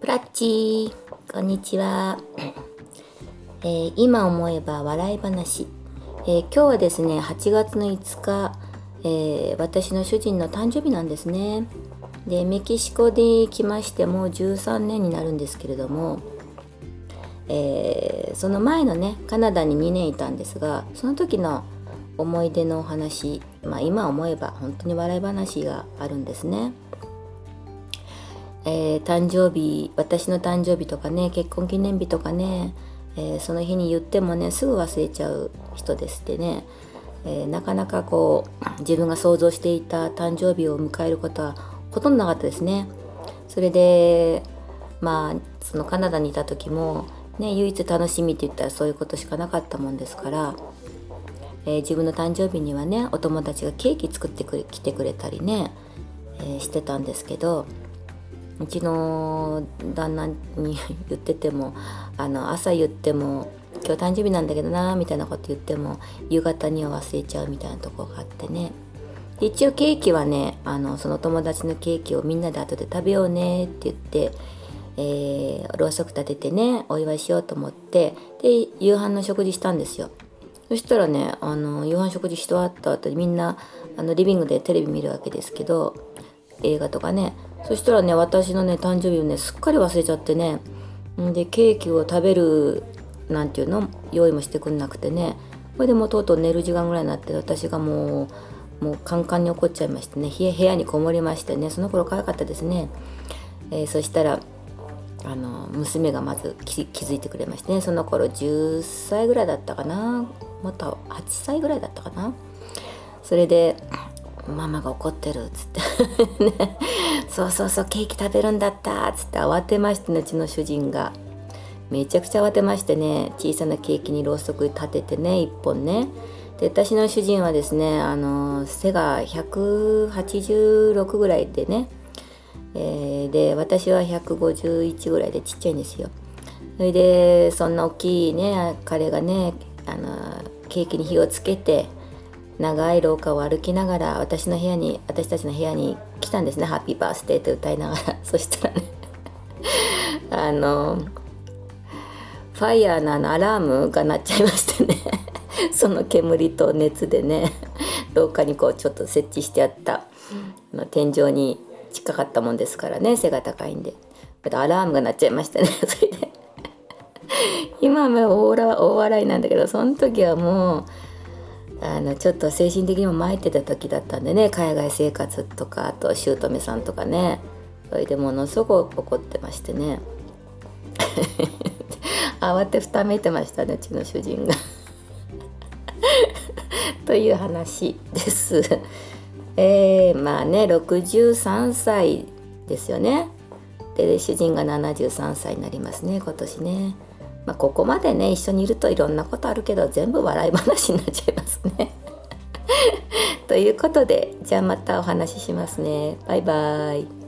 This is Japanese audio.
プラッチこんにちは、えー、今思えば笑い話、えー、今日はですね8月の5日、えー、私の主人の誕生日なんですね。でメキシコで来ましてもう13年になるんですけれども、えその前のねカナダに2年いたんですがその時の思い出のお話、まあ、今思えば本当に笑い話があるんですね。えー、誕生日私の誕生日とかね結婚記念日とかね、えー、その日に言ってもねすぐ忘れちゃう人ですってね、えー、なかなかこう自分が想像していた誕生日を迎えることはほとんどなかったですね。それでまあそのカナダにいた時も、ね、唯一楽しみって言ったらそういうことしかなかったもんですから、え自分の誕生日にはねお友達がケーキ作ってくれ来てくれたりね、えしてたんですけどうちの旦那に言っててもあの朝言っても「今日誕生日なんだけどな」みたいなこと言っても夕方には忘れちゃうみたいなとこがあってね。一応ケーキはねあのその友達のケーキをみんなで後で食べようねって言って、えー、ろうそく立ててねお祝いしようと思ってで夕飯の食事したんですよ。そしたらねあの夕飯食事し終わった後にみんなあのリビングでテレビ見るわけですけど映画とかね。そしたらね私のね誕生日をねすっかり忘れちゃってね。でケーキを食べるなんていうの？用意もしてくんなくてね。これでもうとうとう寝る時間ぐらいになって私がもうもうカンカンに怒っちゃいましてね。部屋にこもりましてね。その頃可愛かったですね、えー、そしたらあの娘がまず気づいてくれましてね。その頃10歳ぐらいだったかな。もっと8歳ぐらいだったかな。それでママが怒ってるっつって、そうそうそうケーキ食べるんだったっつって慌てましてねうちの主人が。めちゃくちゃ慌てましてね小さなケーキにろうそく立ててね1本ね。で私の主人はですねあの背が186ぐらいでね、えー、で私は151ぐらいでちっちゃいんですよ。それでそんな大きいね彼がねあのケーキに火をつけて長い廊下を歩きながら私の部屋に私たちの部屋に来たんですね「ハッピーバースデー」と歌いながら。そしたらね あのファイヤーのあのアラームが鳴っちゃいましてね。その煙と熱でね廊下にこうちょっと設置してあったの天井に近かったもんですからね背が高いんで。アラームが鳴っちゃいましたね。それで今は大笑いなんだけどその時はもうあのちょっと精神的にも参ってた時だったんでね海外生活とかあと姑さんとかねそれでものすごく怒ってましてね 慌てふためいてましたねうちの主人が という話です。えー、まあね63歳ですよね。で主人が73歳になりますね今年ね。まあ、ここまでね一緒にいるといろんなことあるけど全部笑い話になっちゃいますね。ということでじゃあまたお話ししますね。バイバイ。